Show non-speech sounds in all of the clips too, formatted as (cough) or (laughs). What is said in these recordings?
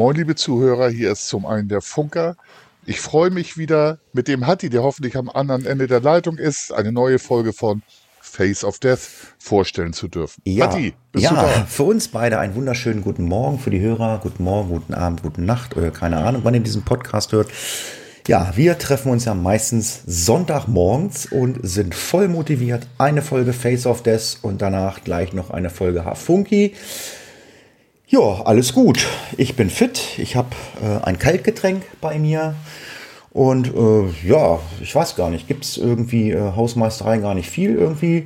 Moin, liebe Zuhörer, hier ist zum einen der Funker. Ich freue mich wieder mit dem Hatti, der hoffentlich am anderen Ende der Leitung ist, eine neue Folge von Face of Death vorstellen zu dürfen. Ja, Hatti, bist ja du da? für uns beide einen wunderschönen guten Morgen, für die Hörer, guten Morgen, guten Abend, guten Nacht, oder keine Ahnung, wann ihr diesen Podcast hört. Ja, wir treffen uns ja meistens Sonntagmorgens und sind voll motiviert. Eine Folge Face of Death und danach gleich noch eine Folge Hafunky. Ja, alles gut. Ich bin fit. Ich habe äh, ein Kaltgetränk bei mir. Und äh, ja, ich weiß gar nicht, gibt es irgendwie äh, Hausmeistereien gar nicht viel irgendwie.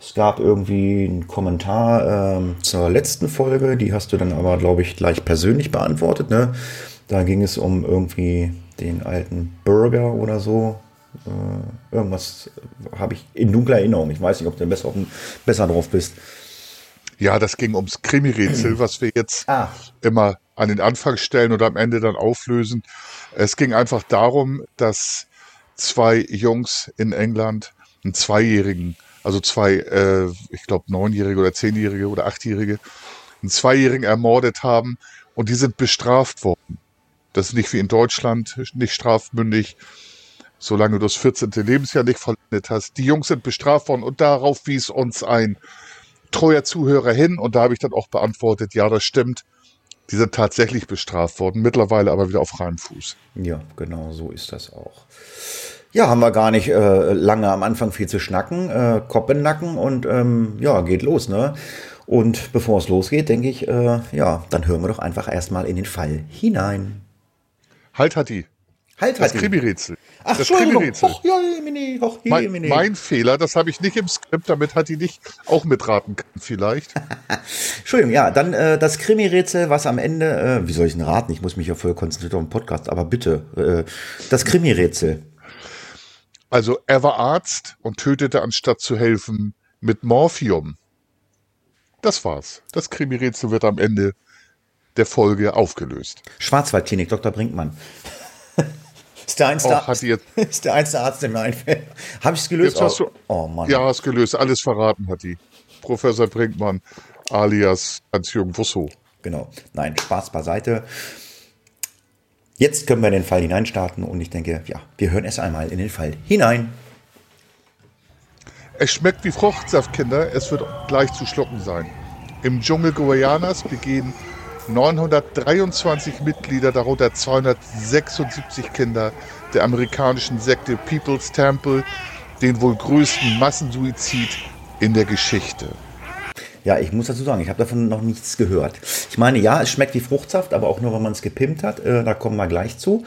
Es gab irgendwie einen Kommentar ähm, zur letzten Folge, die hast du dann aber, glaube ich, gleich persönlich beantwortet. Ne? Da ging es um irgendwie den alten Burger oder so. Äh, irgendwas habe ich in dunkler Erinnerung. Ich weiß nicht, ob du besser, besser drauf bist. Ja, das ging ums Krimi-Rätsel, was wir jetzt Ah. immer an den Anfang stellen oder am Ende dann auflösen. Es ging einfach darum, dass zwei Jungs in England einen Zweijährigen, also zwei, äh, ich glaube, Neunjährige oder Zehnjährige oder Achtjährige, einen Zweijährigen ermordet haben und die sind bestraft worden. Das ist nicht wie in Deutschland, nicht strafmündig, solange du das 14. Lebensjahr nicht vollendet hast. Die Jungs sind bestraft worden und darauf wies uns ein treuer Zuhörer hin und da habe ich dann auch beantwortet, ja, das stimmt. Die sind tatsächlich bestraft worden, mittlerweile aber wieder auf freiem Fuß. Ja, genau so ist das auch. Ja, haben wir gar nicht äh, lange am Anfang viel zu schnacken. Äh, Kopf in Nacken und ähm, ja, geht los, ne? Und bevor es losgeht, denke ich, äh, ja, dann hören wir doch einfach erstmal in den Fall hinein. Halt, Hatti. Halt, Das Hatti. Krimi-Rätsel. Ach, das. Krimi-Rätsel. Och, ja, Mini, och, je, Mein, Mini. mein Fehler, das habe ich nicht im Skript, damit Hatti nicht auch mitraten kann, vielleicht. (laughs) Entschuldigung, ja, dann äh, das Krimi-Rätsel, was am Ende, äh, wie soll ich denn raten? Ich muss mich ja voll konzentrieren auf den Podcast, aber bitte, äh, das Krimi-Rätsel. Also, er war Arzt und tötete anstatt zu helfen mit Morphium. Das war's. Das Krimi-Rätsel wird am Ende der Folge aufgelöst. Schwarzwaldklinik, Dr. Brinkmann. Ist der einzige, Hatti, jetzt, (laughs) ist der einzige Arzt, der mir einfällt. Habe ich es gelöst? Jetzt hast du- oh Mann. ja, hast gelöst, alles verraten, Hatti. Professor Brinkmann alias Hans-Jürgen Wusso. Genau. Nein, Spaß beiseite. Jetzt können wir in den Fall hineinstarten und ich denke, ja, wir hören erst einmal in den Fall hinein. Es schmeckt wie Fruchtsaft, Kinder. Es wird gleich zu schlucken sein. Im Dschungel Guayanas begehen 923 Mitglieder, darunter 276 Kinder der amerikanischen Sekte People's Temple, den wohl größten Massensuizid in der Geschichte. Ja, ich muss dazu sagen, ich habe davon noch nichts gehört. Ich meine, ja, es schmeckt wie Fruchtsaft, aber auch nur, wenn man es gepimpt hat. Äh, da kommen wir gleich zu.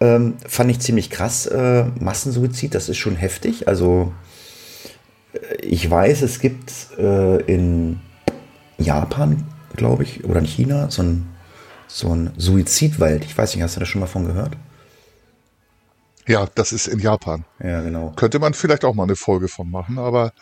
Ähm, fand ich ziemlich krass. Äh, Massensuizid, das ist schon heftig. Also, äh, ich weiß, es gibt äh, in Japan, glaube ich, oder in China so ein, so ein Suizidwald. Ich weiß nicht, hast du da schon mal von gehört? Ja, das ist in Japan. Ja, genau. Könnte man vielleicht auch mal eine Folge von machen, aber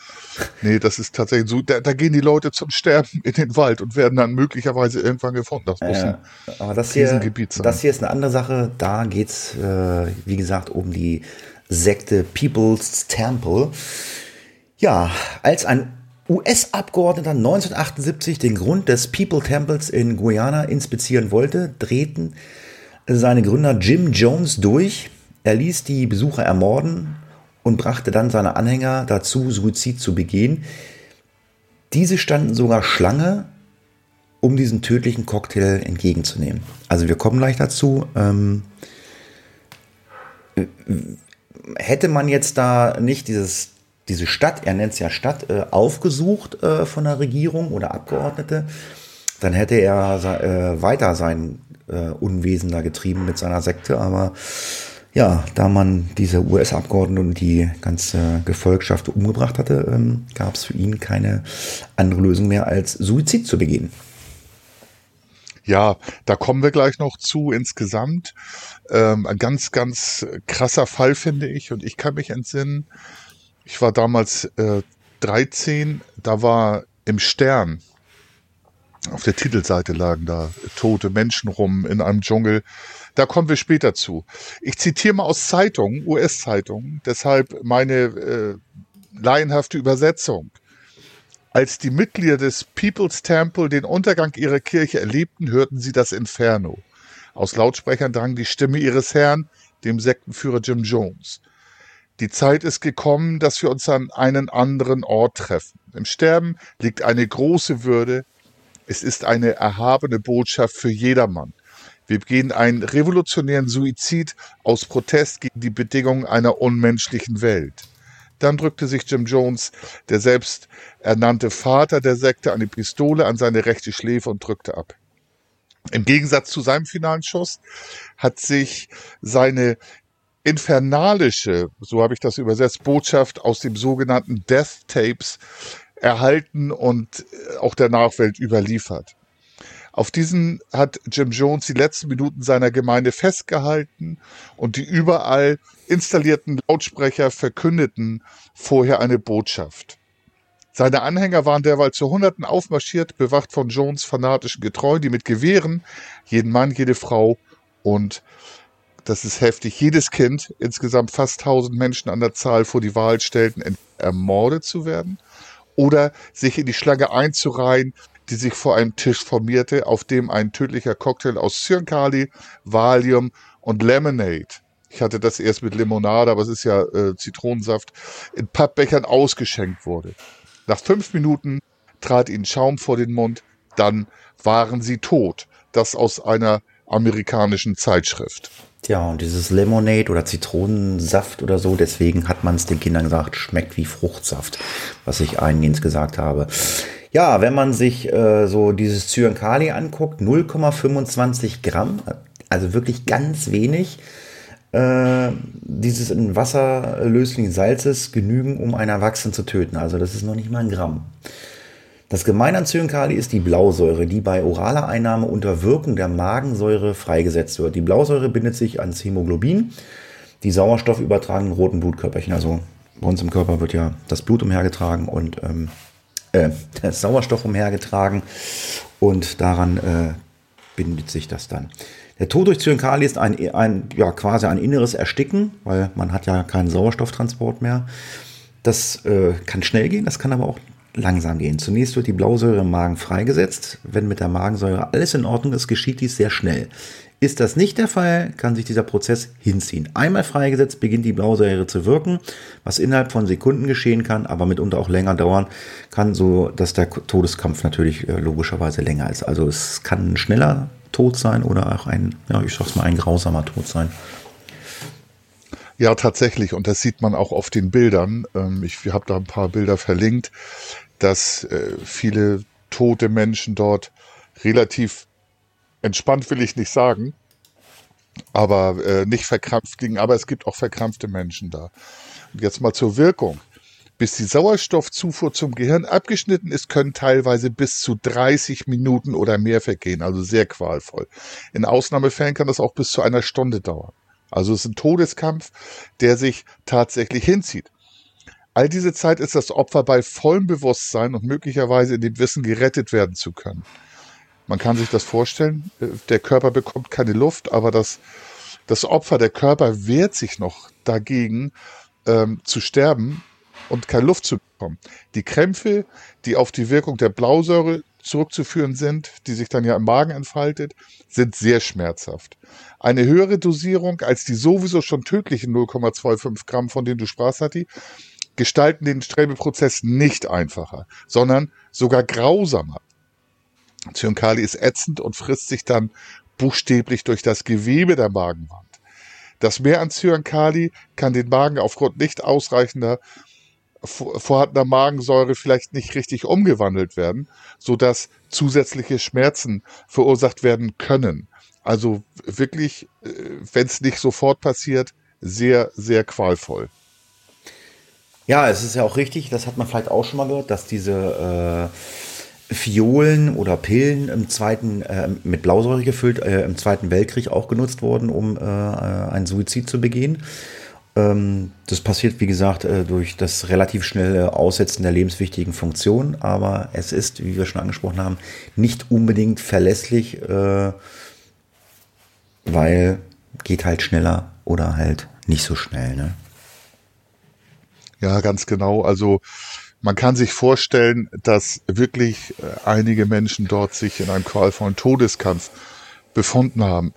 nee, das ist tatsächlich so. Da, da gehen die Leute zum Sterben in den Wald und werden dann möglicherweise irgendwann gefunden. Das muss Ja, ein aber das hier, sein. das hier ist eine andere Sache. Da geht es, äh, wie gesagt, um die Sekte People's Temple. Ja, als ein US-Abgeordneter 1978 den Grund des People Temples in Guyana inspizieren wollte, drehten seine Gründer Jim Jones durch. Er ließ die Besucher ermorden und brachte dann seine Anhänger dazu, Suizid zu begehen. Diese standen sogar Schlange, um diesen tödlichen Cocktail entgegenzunehmen. Also wir kommen gleich dazu. Ähm, äh, hätte man jetzt da nicht dieses, diese Stadt, er nennt es ja Stadt, äh, aufgesucht äh, von der Regierung oder Abgeordnete, dann hätte er äh, weiter sein Unwesen da getrieben mit seiner Sekte. Aber ja, da man diese US-Abgeordneten und die ganze Gefolgschaft umgebracht hatte, ähm, gab es für ihn keine andere Lösung mehr, als Suizid zu begehen. Ja, da kommen wir gleich noch zu insgesamt. Ähm, ein ganz, ganz krasser Fall, finde ich. Und ich kann mich entsinnen, ich war damals äh, 13, da war im Stern, auf der Titelseite lagen da tote Menschen rum in einem Dschungel. Da kommen wir später zu. Ich zitiere mal aus Zeitungen, US-Zeitungen, deshalb meine äh, laienhafte Übersetzung. Als die Mitglieder des People's Temple den Untergang ihrer Kirche erlebten, hörten sie das Inferno. Aus Lautsprechern drang die Stimme ihres Herrn, dem Sektenführer Jim Jones. Die Zeit ist gekommen, dass wir uns an einen anderen Ort treffen. Im Sterben liegt eine große Würde. Es ist eine erhabene Botschaft für jedermann. Wir begehen einen revolutionären Suizid aus Protest gegen die Bedingungen einer unmenschlichen Welt. Dann drückte sich Jim Jones, der selbst ernannte Vater der Sekte, eine Pistole an seine rechte Schläfe und drückte ab. Im Gegensatz zu seinem finalen Schuss hat sich seine infernalische, so habe ich das übersetzt, Botschaft aus dem sogenannten Death Tapes erhalten und auch der Nachwelt überliefert. Auf diesen hat Jim Jones die letzten Minuten seiner Gemeinde festgehalten und die überall installierten Lautsprecher verkündeten vorher eine Botschaft. Seine Anhänger waren derweil zu Hunderten aufmarschiert, bewacht von Jones fanatischen Getreuen, die mit Gewehren jeden Mann, jede Frau und das ist heftig, jedes Kind, insgesamt fast tausend Menschen an der Zahl vor die Wahl stellten, ermordet zu werden oder sich in die Schlange einzureihen, die sich vor einem Tisch formierte, auf dem ein tödlicher Cocktail aus Zyankali, Valium und Lemonade ich hatte das erst mit Limonade, aber es ist ja äh, Zitronensaft, in Pappbechern ausgeschenkt wurde. Nach fünf Minuten trat ihnen Schaum vor den Mund, dann waren sie tot. Das aus einer amerikanischen Zeitschrift. Tja, und dieses Lemonade oder Zitronensaft oder so, deswegen hat man es den Kindern gesagt, schmeckt wie Fruchtsaft, was ich eingehend gesagt habe. Ja, wenn man sich äh, so dieses Zyankali anguckt, 0,25 Gramm, also wirklich ganz wenig, äh, dieses in Wasser löslichen Salzes genügen, um einen Erwachsenen zu töten. Also das ist noch nicht mal ein Gramm. Das Gemeine an Zyankali ist die Blausäure, die bei oraler Einnahme unter Wirkung der Magensäure freigesetzt wird. Die Blausäure bindet sich ans Hämoglobin, die Sauerstoff übertragenen roten Blutkörperchen. Also bei uns im Körper wird ja das Blut umhergetragen und ähm, äh, der Sauerstoff umhergetragen und daran äh, bindet sich das dann. Der Tod durch Zyankali ist ein, ein, ja, quasi ein inneres Ersticken, weil man hat ja keinen Sauerstofftransport mehr. Das äh, kann schnell gehen, das kann aber auch langsam gehen. Zunächst wird die Blausäure im Magen freigesetzt. Wenn mit der Magensäure alles in Ordnung ist, geschieht dies sehr schnell. Ist das nicht der Fall, kann sich dieser Prozess hinziehen. Einmal freigesetzt beginnt die Blausäure zu wirken, was innerhalb von Sekunden geschehen kann, aber mitunter auch länger dauern kann, so dass der Todeskampf natürlich äh, logischerweise länger ist. Also es kann schneller Tod sein oder auch ein, ja, ich sag's mal, ein grausamer Tod sein. Ja, tatsächlich. Und das sieht man auch auf den Bildern. Ähm, ich habe da ein paar Bilder verlinkt, dass äh, viele tote Menschen dort relativ entspannt, will ich nicht sagen, aber äh, nicht verkrampft liegen. Aber es gibt auch verkrampfte Menschen da. Und jetzt mal zur Wirkung. Bis die Sauerstoffzufuhr zum Gehirn abgeschnitten ist, können teilweise bis zu 30 Minuten oder mehr vergehen, also sehr qualvoll. In Ausnahmefällen kann das auch bis zu einer Stunde dauern. Also es ist ein Todeskampf, der sich tatsächlich hinzieht. All diese Zeit ist das Opfer bei vollem Bewusstsein und möglicherweise in dem Wissen gerettet werden zu können. Man kann sich das vorstellen, der Körper bekommt keine Luft, aber das, das Opfer, der Körper wehrt sich noch dagegen ähm, zu sterben und keine Luft zu bekommen. Die Krämpfe, die auf die Wirkung der Blausäure zurückzuführen sind, die sich dann ja im Magen entfaltet, sind sehr schmerzhaft. Eine höhere Dosierung als die sowieso schon tödlichen 0,25 Gramm, von denen du sprachst, Hatti, gestalten den Sträbeprozess nicht einfacher, sondern sogar grausamer. Zyankali ist ätzend und frisst sich dann buchstäblich durch das Gewebe der Magenwand. Das Mehr an Zyankali kann den Magen aufgrund nicht ausreichender vorhandener Magensäure vielleicht nicht richtig umgewandelt werden, so dass zusätzliche Schmerzen verursacht werden können. Also wirklich, äh, wenn es nicht sofort passiert, sehr, sehr qualvoll. Ja, es ist ja auch richtig, das hat man vielleicht auch schon mal gehört, dass diese Fiolen oder Pillen im zweiten, äh, mit Blausäure gefüllt, äh, im Zweiten Weltkrieg auch genutzt worden, um äh, einen Suizid zu begehen. Ähm, das passiert, wie gesagt, äh, durch das relativ schnelle Aussetzen der lebenswichtigen Funktion, aber es ist, wie wir schon angesprochen haben, nicht unbedingt verlässlich, äh, weil geht halt schneller oder halt nicht so schnell. Ne? Ja, ganz genau. Also man kann sich vorstellen, dass wirklich äh, einige Menschen dort sich in einem qualvollen Todeskampf befunden haben.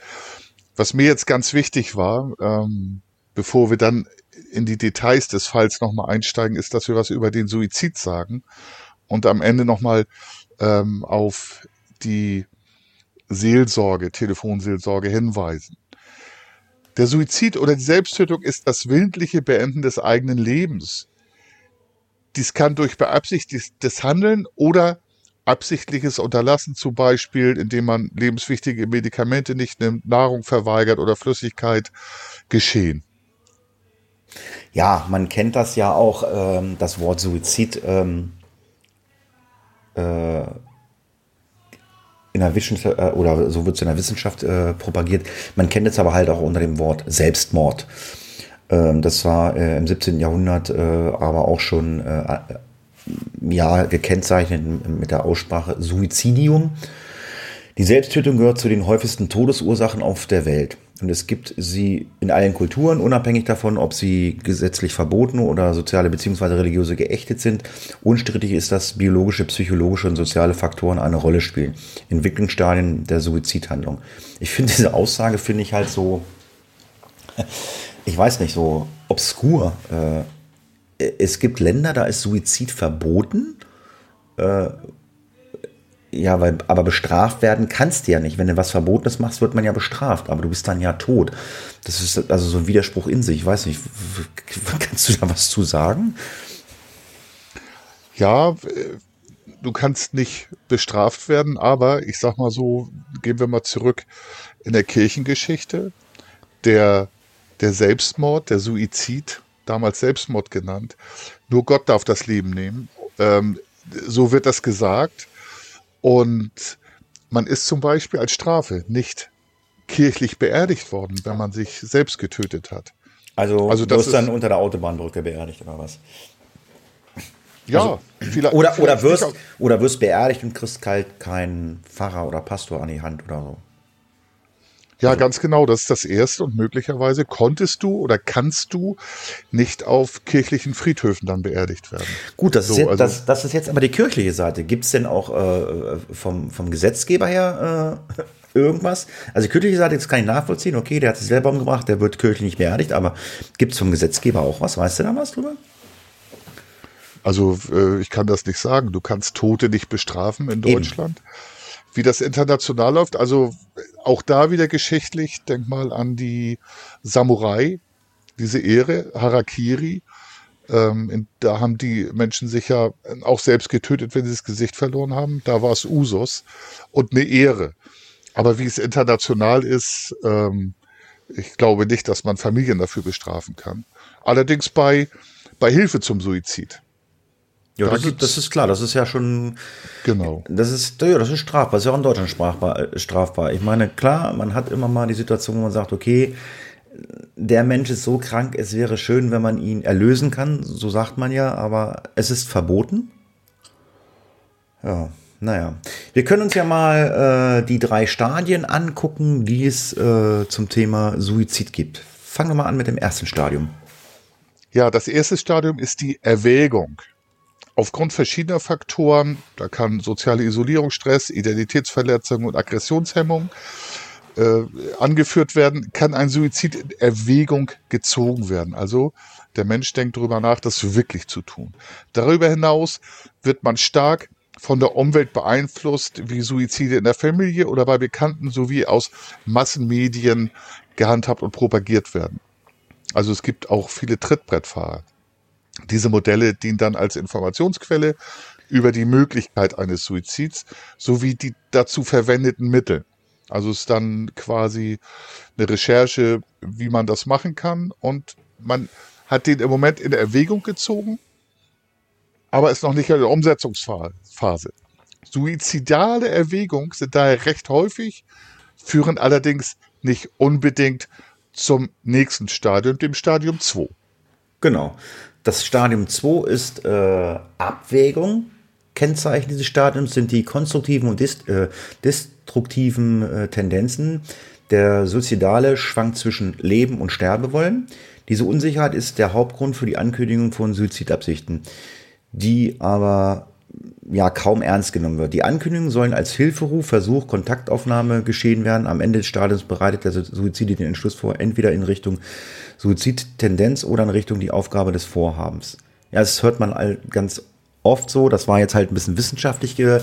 Was mir jetzt ganz wichtig war, ähm, bevor wir dann in die Details des Falls nochmal einsteigen, ist, dass wir was über den Suizid sagen und am Ende nochmal ähm, auf die Seelsorge, Telefonseelsorge hinweisen. Der Suizid oder die Selbsttötung ist das willentliche Beenden des eigenen Lebens. Dies kann durch beabsichtigtes Handeln oder absichtliches Unterlassen zum Beispiel, indem man lebenswichtige Medikamente nicht nimmt, Nahrung verweigert oder Flüssigkeit geschehen. Ja, man kennt das ja auch, ähm, das Wort Suizid ähm, äh, in der Wissenschaft, äh, oder so wird es in der Wissenschaft äh, propagiert. Man kennt es aber halt auch unter dem Wort Selbstmord. Ähm, das war äh, im 17. Jahrhundert äh, aber auch schon äh, ja, gekennzeichnet mit der Aussprache Suizidium. Die Selbsttötung gehört zu den häufigsten Todesursachen auf der Welt. Und es gibt sie in allen Kulturen, unabhängig davon, ob sie gesetzlich verboten oder soziale bzw. religiöse geächtet sind. Unstrittig ist, dass biologische, psychologische und soziale Faktoren eine Rolle spielen. Entwicklungsstadien der Suizidhandlung. Ich finde diese Aussage, finde ich halt so, ich weiß nicht, so obskur. Äh, es gibt Länder, da ist Suizid verboten. Ja, weil, aber bestraft werden kannst du ja nicht. Wenn du was Verbotenes machst, wird man ja bestraft, aber du bist dann ja tot. Das ist also so ein Widerspruch in sich. Ich weiß nicht, kannst du da was zu sagen? Ja, du kannst nicht bestraft werden, aber ich sag mal so, gehen wir mal zurück in der Kirchengeschichte. Der, der Selbstmord, der Suizid, damals Selbstmord genannt, nur Gott darf das Leben nehmen. Ähm, so wird das gesagt. Und man ist zum Beispiel als Strafe nicht kirchlich beerdigt worden, wenn man sich selbst getötet hat. Also, also du wirst dann unter der Autobahnbrücke beerdigt oder was? Ja, also, vielleicht, oder, vielleicht oder, wirst, oder wirst beerdigt und kriegst halt keinen Pfarrer oder Pastor an die Hand oder so. Ja, ganz genau. Das ist das Erste. Und möglicherweise konntest du oder kannst du nicht auf kirchlichen Friedhöfen dann beerdigt werden. Gut, das, so, ist, jetzt, also, das, das ist jetzt aber die kirchliche Seite. Gibt es denn auch äh, vom, vom Gesetzgeber her äh, irgendwas? Also die kirchliche Seite, das kann ich nachvollziehen. Okay, der hat sich selber umgebracht, der wird kirchlich nicht beerdigt. Aber gibt es vom Gesetzgeber auch was? Weißt du da was drüber? Also äh, ich kann das nicht sagen. Du kannst Tote nicht bestrafen in Deutschland. Eben wie das international läuft. Also auch da wieder geschichtlich, denk mal an die Samurai, diese Ehre, Harakiri. Ähm, in, da haben die Menschen sich ja auch selbst getötet, wenn sie das Gesicht verloren haben. Da war es Usus und eine Ehre. Aber wie es international ist, ähm, ich glaube nicht, dass man Familien dafür bestrafen kann. Allerdings bei, bei Hilfe zum Suizid. Ja, da das, ist, das ist klar, das ist ja schon. Genau. Das ist, ja, das ist strafbar, das ist ja auch in Deutschland strafbar, äh, strafbar. Ich meine, klar, man hat immer mal die Situation, wo man sagt, okay, der Mensch ist so krank, es wäre schön, wenn man ihn erlösen kann, so sagt man ja, aber es ist verboten. Ja, naja. Wir können uns ja mal äh, die drei Stadien angucken, die es äh, zum Thema Suizid gibt. Fangen wir mal an mit dem ersten Stadium. Ja, das erste Stadium ist die Erwägung aufgrund verschiedener Faktoren, da kann soziale Isolierung, Stress, Identitätsverletzung und Aggressionshemmung äh, angeführt werden, kann ein Suizid in Erwägung gezogen werden. Also der Mensch denkt darüber nach, das wirklich zu tun. Darüber hinaus wird man stark von der Umwelt beeinflusst, wie Suizide in der Familie oder bei Bekannten sowie aus Massenmedien gehandhabt und propagiert werden. Also es gibt auch viele Trittbrettfahrer. Diese Modelle dienen dann als Informationsquelle über die Möglichkeit eines Suizids sowie die dazu verwendeten Mittel. Also ist dann quasi eine Recherche, wie man das machen kann und man hat den im Moment in Erwägung gezogen, aber ist noch nicht in der Umsetzungsphase. Suizidale Erwägungen sind daher recht häufig, führen allerdings nicht unbedingt zum nächsten Stadium, dem Stadium 2. Genau. Das Stadium 2 ist äh, Abwägung. Kennzeichen dieses Stadiums sind die konstruktiven und dist, äh, destruktiven äh, Tendenzen. Der Suizidale schwankt zwischen Leben und Sterbewollen. Diese Unsicherheit ist der Hauptgrund für die Ankündigung von Suizidabsichten, die aber ja kaum ernst genommen wird. Die Ankündigungen sollen als Hilferuf, Versuch, Kontaktaufnahme geschehen werden. Am Ende des Stadiums bereitet der Suizid den Entschluss vor, entweder in Richtung Suizidtendenz oder in Richtung die Aufgabe des Vorhabens. Ja, das hört man ganz oft so. Das war jetzt halt ein bisschen wissenschaftlich ge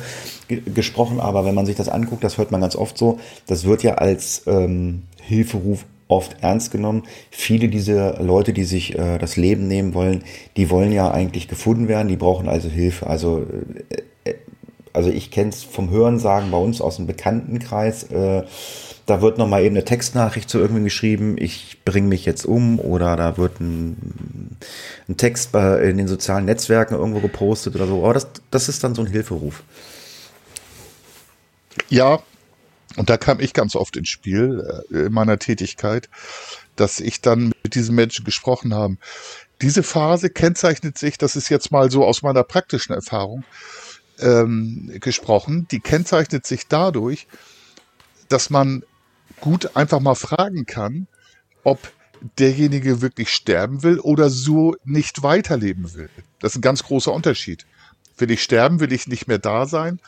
ge gesprochen, aber wenn man sich das anguckt, das hört man ganz oft so. Das wird ja als ähm, Hilferuf oft ernst genommen. Viele dieser Leute, die sich äh, das Leben nehmen wollen, die wollen ja eigentlich gefunden werden, die brauchen also Hilfe. Also, äh, äh also ich kenne es vom Hörensagen bei uns aus dem Bekanntenkreis. Äh, da wird nochmal eben eine Textnachricht zu irgendwem geschrieben, ich bringe mich jetzt um oder da wird ein, ein Text in den sozialen Netzwerken irgendwo gepostet oder so. Aber das, das ist dann so ein Hilferuf. Ja, und da kam ich ganz oft ins Spiel äh, in meiner Tätigkeit, dass ich dann mit diesen Menschen gesprochen habe. Diese Phase kennzeichnet sich, das ist jetzt mal so aus meiner praktischen Erfahrung ähm, gesprochen, die kennzeichnet sich dadurch, dass man gut einfach mal fragen kann, ob derjenige wirklich sterben will oder so nicht weiterleben will. Das ist ein ganz großer Unterschied. Will ich sterben, will ich nicht mehr da sein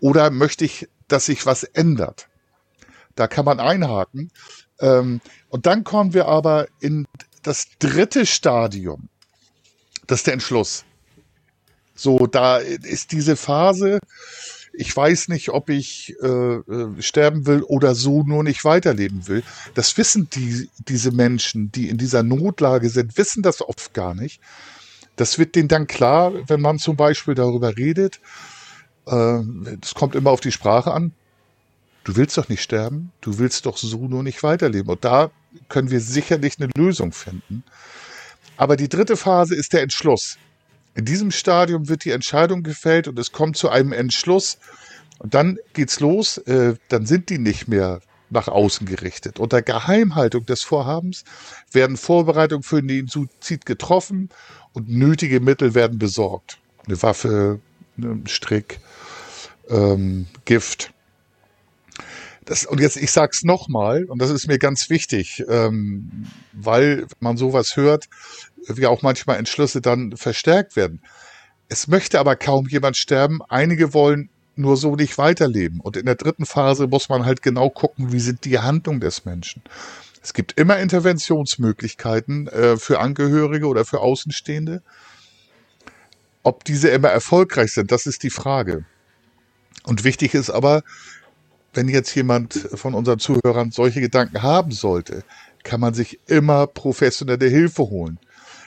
oder möchte ich dass sich was ändert. Da kann man einhaken. Ähm, und dann kommen wir aber in das dritte Stadium. Das ist der Entschluss. So, da ist diese Phase, ich weiß nicht, ob ich äh, äh, sterben will oder so nur nicht weiterleben will. Das wissen die, diese Menschen, die in dieser Notlage sind, wissen das oft gar nicht. Das wird denen dann klar, wenn man zum Beispiel darüber redet, äh, das kommt immer auf die Sprache an. Du willst doch nicht sterben, du willst doch so nur nicht weiterleben. Und da können wir sicherlich eine Lösung finden. Aber die dritte Phase ist der Entschluss. In diesem Stadium wird die Entscheidung gefällt und es kommt zu einem Entschluss. Und dann geht's los, äh, dann sind die nicht mehr nach außen gerichtet. Unter Geheimhaltung des Vorhabens werden Vorbereitungen für den Suizid getroffen und nötige Mittel werden besorgt. Eine Waffe, Strick, ähm, Gift. Das, und jetzt, ich sag's nochmal, und das ist mir ganz wichtig, ähm, weil man sowas hört, wie auch manchmal Entschlüsse dann verstärkt werden. Es möchte aber kaum jemand sterben. Einige wollen nur so nicht weiterleben. Und in der dritten Phase muss man halt genau gucken, wie sind die Handlungen des Menschen. Es gibt immer Interventionsmöglichkeiten äh, für Angehörige oder für Außenstehende. Ob diese immer erfolgreich sind, das ist die Frage. Und wichtig ist aber, wenn jetzt jemand von unseren Zuhörern solche Gedanken haben sollte, kann man sich immer professionelle Hilfe holen.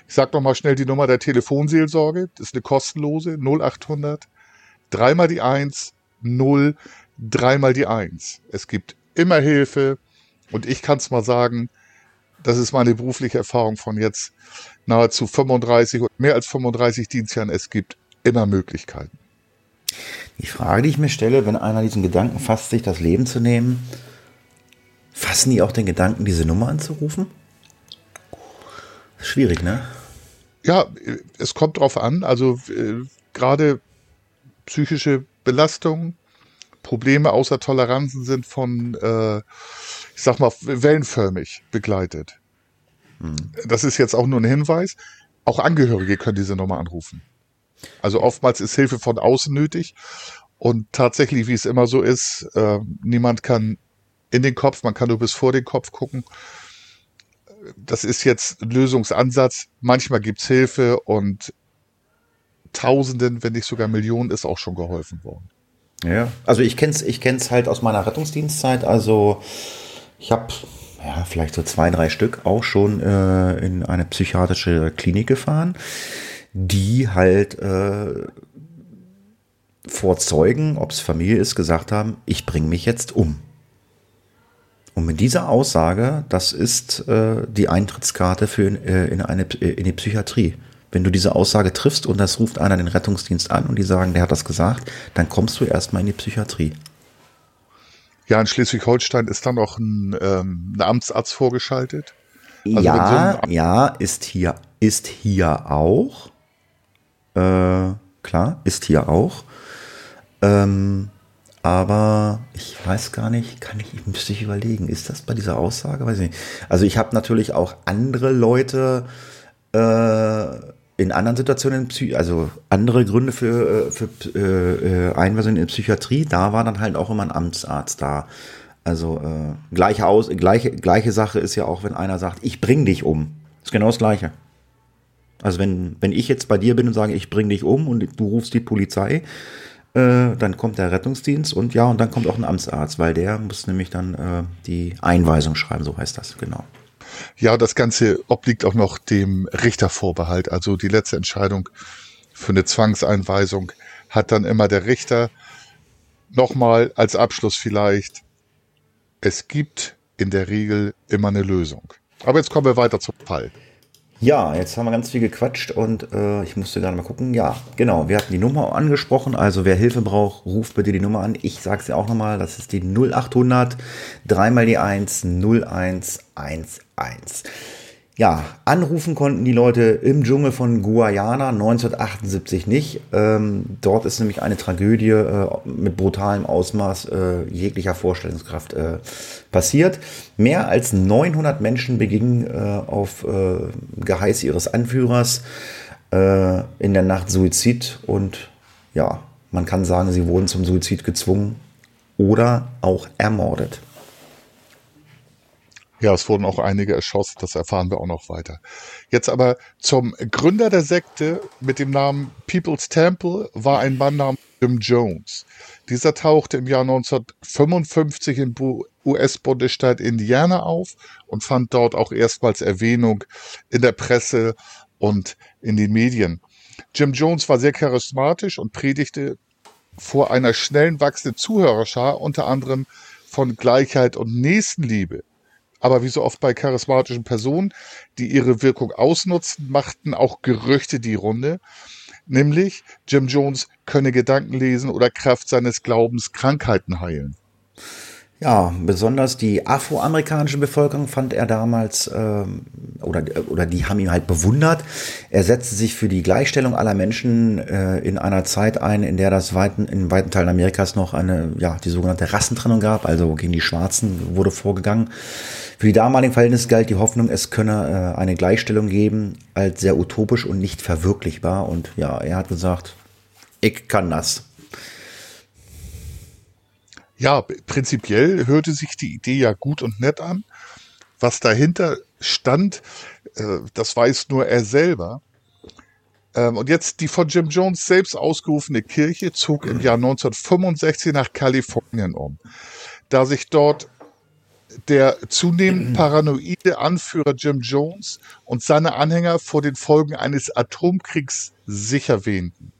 Ich sage noch mal schnell die Nummer der Telefonseelsorge. Das ist eine kostenlose 0800 dreimal die 1 0 dreimal die 1. Es gibt immer Hilfe und ich kann es mal sagen, das ist meine berufliche Erfahrung von jetzt nahezu 35 und mehr als 35 Dienstjahren. Es gibt immer Möglichkeiten. Die Frage, die ich mir stelle, wenn einer diesen Gedanken fasst, sich das Leben zu nehmen, fassen die auch den Gedanken, diese Nummer anzurufen? Schwierig, ne? Ja, es kommt drauf an. Also äh, gerade psychische Belastungen, Probleme außer Toleranzen sind von, äh, ich sag mal, wellenförmig begleitet. Hm. Das ist jetzt auch nur ein Hinweis. Auch Angehörige können diese Nummer anrufen. Also oftmals ist Hilfe von außen nötig. Und tatsächlich, wie es immer so ist, äh, niemand kann in den Kopf, man kann nur bis vor den Kopf gucken. Das ist jetzt ein Lösungsansatz. Manchmal gibt's Hilfe und Tausenden, wenn nicht sogar Millionen, ist auch schon geholfen worden. Ja, also ich kenn's, ich kenn's halt aus meiner Rettungsdienstzeit. Also ich habe ja vielleicht so zwei, drei Stück auch schon äh, in eine psychiatrische Klinik gefahren die halt äh, vor Zeugen, ob es Familie ist, gesagt haben, ich bringe mich jetzt um. Und mit dieser Aussage, das ist äh, die Eintrittskarte für äh, in, eine, in die Psychiatrie. Wenn du diese Aussage triffst und das ruft einer den Rettungsdienst an und die sagen, der hat das gesagt, dann kommst du erstmal in die Psychiatrie. Ja, in Schleswig-Holstein ist dann auch ein, ähm, ein Amtsarzt vorgeschaltet. Also ja, so ja, ist hier, ist hier auch. Äh, klar, ist hier auch. Ähm, aber ich weiß gar nicht, kann ich, müsste ich überlegen, ist das bei dieser Aussage? Weiß ich nicht. Also ich habe natürlich auch andere Leute äh, in anderen Situationen, also andere Gründe für, äh, für äh, Einweisung in Psychiatrie, da war dann halt auch immer ein Amtsarzt da. Also äh, gleiche, Aus, gleiche, gleiche Sache ist ja auch, wenn einer sagt, ich bring dich um. Ist genau das Gleiche. Also wenn, wenn ich jetzt bei dir bin und sage, ich bring dich um und du rufst die Polizei, äh, dann kommt der Rettungsdienst und ja, und dann kommt auch ein Amtsarzt, weil der muss nämlich dann äh, die Einweisung schreiben, so heißt das, genau. Ja, das Ganze obliegt auch noch dem Richtervorbehalt. Also die letzte Entscheidung für eine Zwangseinweisung hat dann immer der Richter. Nochmal als Abschluss vielleicht. Es gibt in der Regel immer eine Lösung. Aber jetzt kommen wir weiter zum Fall. Ja, jetzt haben wir ganz viel gequatscht und äh, ich musste gerade mal gucken. Ja, genau, wir hatten die Nummer angesprochen. Also wer Hilfe braucht, ruft bitte die Nummer an. Ich sage es ja auch nochmal, das ist die 0800 dreimal die 1 0111. Ja, anrufen konnten die Leute im Dschungel von Guayana 1978 nicht. Ähm, dort ist nämlich eine Tragödie äh, mit brutalem Ausmaß äh, jeglicher Vorstellungskraft äh, passiert. Mehr als 900 Menschen begingen äh, auf äh, Geheiß ihres Anführers äh, in der Nacht Suizid und ja, man kann sagen, sie wurden zum Suizid gezwungen oder auch ermordet. Ja, es wurden auch einige erschossen, das erfahren wir auch noch weiter. Jetzt aber zum Gründer der Sekte mit dem Namen People's Temple war ein Mann namens Jim Jones. Dieser tauchte im Jahr 1955 im US-Bundesstaat Indiana auf und fand dort auch erstmals Erwähnung in der Presse und in den Medien. Jim Jones war sehr charismatisch und predigte vor einer schnellen wachsenden Zuhörerschar unter anderem von Gleichheit und Nächstenliebe. Aber wie so oft bei charismatischen Personen, die ihre Wirkung ausnutzen, machten auch Gerüchte die Runde. Nämlich, Jim Jones könne Gedanken lesen oder Kraft seines Glaubens Krankheiten heilen. Ja, besonders die afroamerikanische Bevölkerung fand er damals, ähm, oder, oder die haben ihn halt bewundert. Er setzte sich für die Gleichstellung aller Menschen äh, in einer Zeit ein, in der das weiten, in weiten Teilen Amerikas noch eine, ja, die sogenannte Rassentrennung gab, also gegen die Schwarzen wurde vorgegangen. Für die damaligen Verhältnisse galt die Hoffnung, es könne äh, eine Gleichstellung geben, als sehr utopisch und nicht verwirklichbar. Und ja, er hat gesagt, ich kann das. Ja, prinzipiell hörte sich die Idee ja gut und nett an. Was dahinter stand, äh, das weiß nur er selber. Ähm, und jetzt die von Jim Jones selbst ausgerufene Kirche zog im Jahr 1965 nach Kalifornien um. Da sich dort der zunehmend (clears throat) paranoide Anführer Jim Jones und seine Anhänger vor den Folgen eines Atomkriegs sicher wähnten.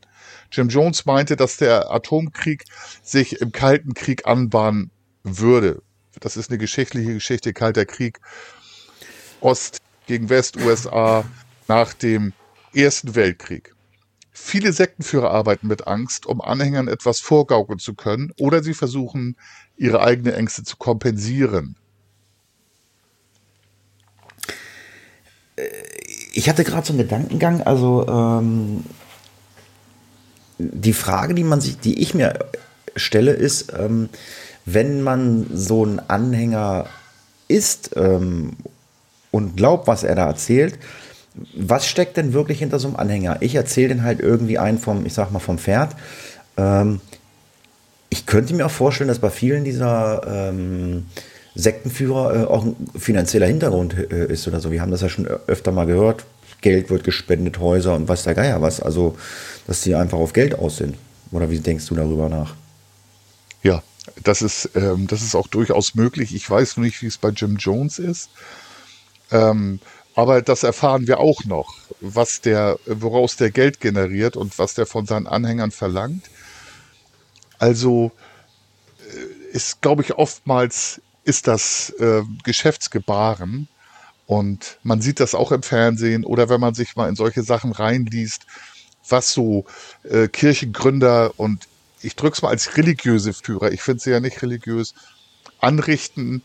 Jim Jones meinte, dass der Atomkrieg sich im Kalten Krieg anbahnen würde. Das ist eine geschichtliche Geschichte, Kalter Krieg. Ost gegen West USA nach dem Ersten Weltkrieg. Viele Sektenführer arbeiten mit Angst, um Anhängern etwas vorgaukeln zu können, oder sie versuchen, ihre eigenen Ängste zu kompensieren. Ich hatte gerade so einen Gedankengang, also ähm, die Frage, die man sich, die ich mir stelle, ist, ähm, wenn man so ein Anhänger ist ähm, und glaubt, was er da erzählt, was steckt denn wirklich hinter so einem Anhänger? Ich erzähle den halt irgendwie ein vom, ich sag mal, vom Pferd. Ähm, ich könnte mir auch vorstellen, dass bei vielen dieser ähm, Sektenführer äh, auch ein finanzieller Hintergrund äh, ist oder so. Wir haben das ja schon öfter mal gehört. Geld wird gespendet, Häuser und was der Geier was. Also dass sie einfach auf Geld aus sind. Oder wie denkst du darüber nach? Ja, das ist, ähm, das ist auch durchaus möglich. Ich weiß nur nicht, wie es bei Jim Jones ist. Ähm, aber das erfahren wir auch noch, was der, woraus der Geld generiert und was der von seinen Anhängern verlangt. Also äh, ist, glaube ich, oftmals ist das äh, Geschäftsgebaren Und man sieht das auch im Fernsehen oder wenn man sich mal in solche Sachen reinliest, was so äh, Kirchengründer und ich drück's mal als religiöse Führer, ich finde sie ja nicht religiös, anrichten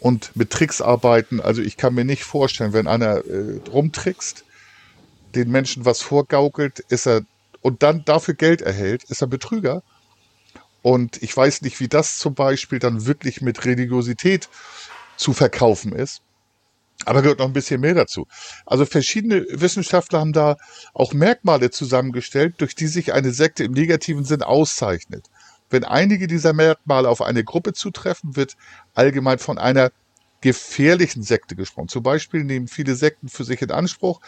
und mit Tricks arbeiten. Also ich kann mir nicht vorstellen, wenn einer äh, rumtrickst, den Menschen was vorgaukelt, ist er und dann dafür Geld erhält, ist er Betrüger. Und ich weiß nicht, wie das zum Beispiel dann wirklich mit Religiosität zu verkaufen ist. Aber gehört noch ein bisschen mehr dazu. Also verschiedene Wissenschaftler haben da auch Merkmale zusammengestellt, durch die sich eine Sekte im negativen Sinn auszeichnet. Wenn einige dieser Merkmale auf eine Gruppe zutreffen, wird allgemein von einer gefährlichen Sekte gesprochen. Zum Beispiel nehmen viele Sekten für sich in Anspruch,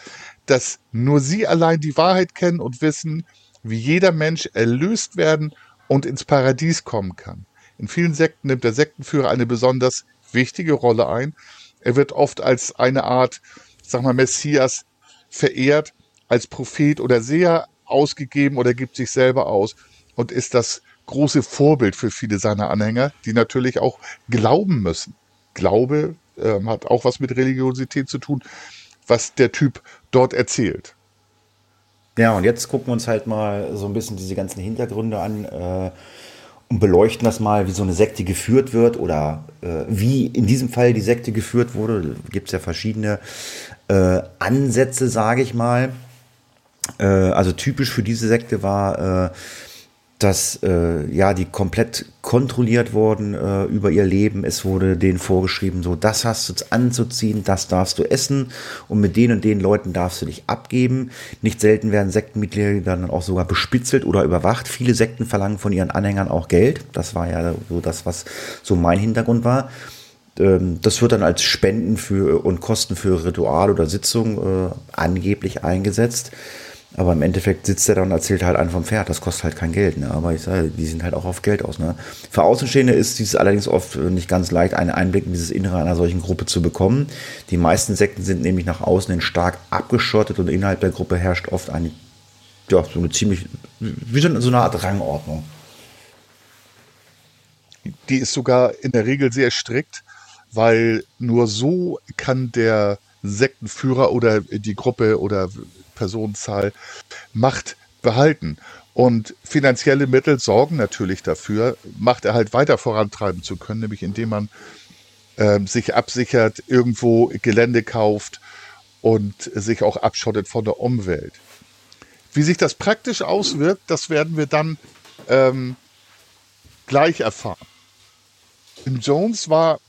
dass nur sie allein die Wahrheit kennen und wissen, wie jeder Mensch erlöst werden und ins Paradies kommen kann. In vielen Sekten nimmt der Sektenführer eine besonders wichtige Rolle ein. Er wird oft als eine Art, sag mal, Messias verehrt, als Prophet oder Seher ausgegeben oder gibt sich selber aus und ist das große Vorbild für viele seiner Anhänger, die natürlich auch glauben müssen. Glaube äh, hat auch was mit Religiosität zu tun, was der Typ dort erzählt. Ja, und jetzt gucken wir uns halt mal so ein bisschen diese ganzen Hintergründe an äh, und beleuchten das mal, wie so eine Sekte geführt wird oder äh, wie in diesem Fall die Sekte geführt wurde. Gibt es ja verschiedene äh, Ansätze, sage ich mal. Äh, also typisch für diese Sekte war äh, dass äh, ja die komplett kontrolliert wurden äh, über ihr Leben. Es wurde denen vorgeschrieben, so das hast du anzuziehen, das darfst du essen und mit den und den Leuten darfst du dich abgeben. Nicht selten werden Sektenmitglieder dann auch sogar bespitzelt oder überwacht. Viele Sekten verlangen von ihren Anhängern auch Geld. Das war ja so das, was so mein Hintergrund war. Ähm, das wird dann als Spenden für und Kosten für Ritual oder Sitzung äh, angeblich eingesetzt. Aber im Endeffekt sitzt er da und erzählt halt einen vom Pferd. Das kostet halt kein Geld. Ne? Aber ich sage, die sind halt auch auf Geld aus. Ne? Für Außenstehende ist dies allerdings oft nicht ganz leicht, einen Einblick in dieses Innere einer solchen Gruppe zu bekommen. Die meisten Sekten sind nämlich nach außen hin stark abgeschottet und innerhalb der Gruppe herrscht oft eine, ja, so eine ziemlich, wie so eine Art Rangordnung. Die ist sogar in der Regel sehr strikt, weil nur so kann der Sektenführer oder die Gruppe oder Personenzahl Macht behalten. Und finanzielle Mittel sorgen natürlich dafür, Macht er weiter vorantreiben zu können, nämlich indem man äh, sich absichert, irgendwo Gelände kauft und sich auch abschottet von der Umwelt. Wie sich das praktisch auswirkt, das werden wir dann ähm, gleich erfahren. Jones war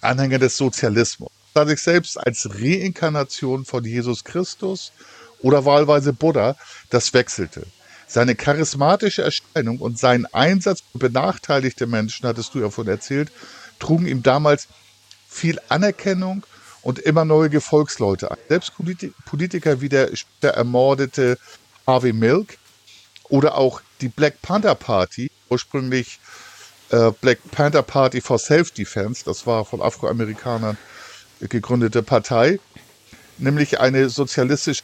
Anhänger des Sozialismus, sah sich selbst als Reinkarnation von Jesus Christus oder wahlweise Buddha, das wechselte. Seine charismatische Erscheinung und sein Einsatz für benachteiligte Menschen, hattest du ja von erzählt, trugen ihm damals viel Anerkennung und immer neue Gefolgsleute ein. Selbst Politiker wie der ermordete Harvey Milk oder auch die Black Panther Party, ursprünglich äh, Black Panther Party for Self-Defense, das war von Afroamerikanern gegründete Partei, nämlich eine sozialistische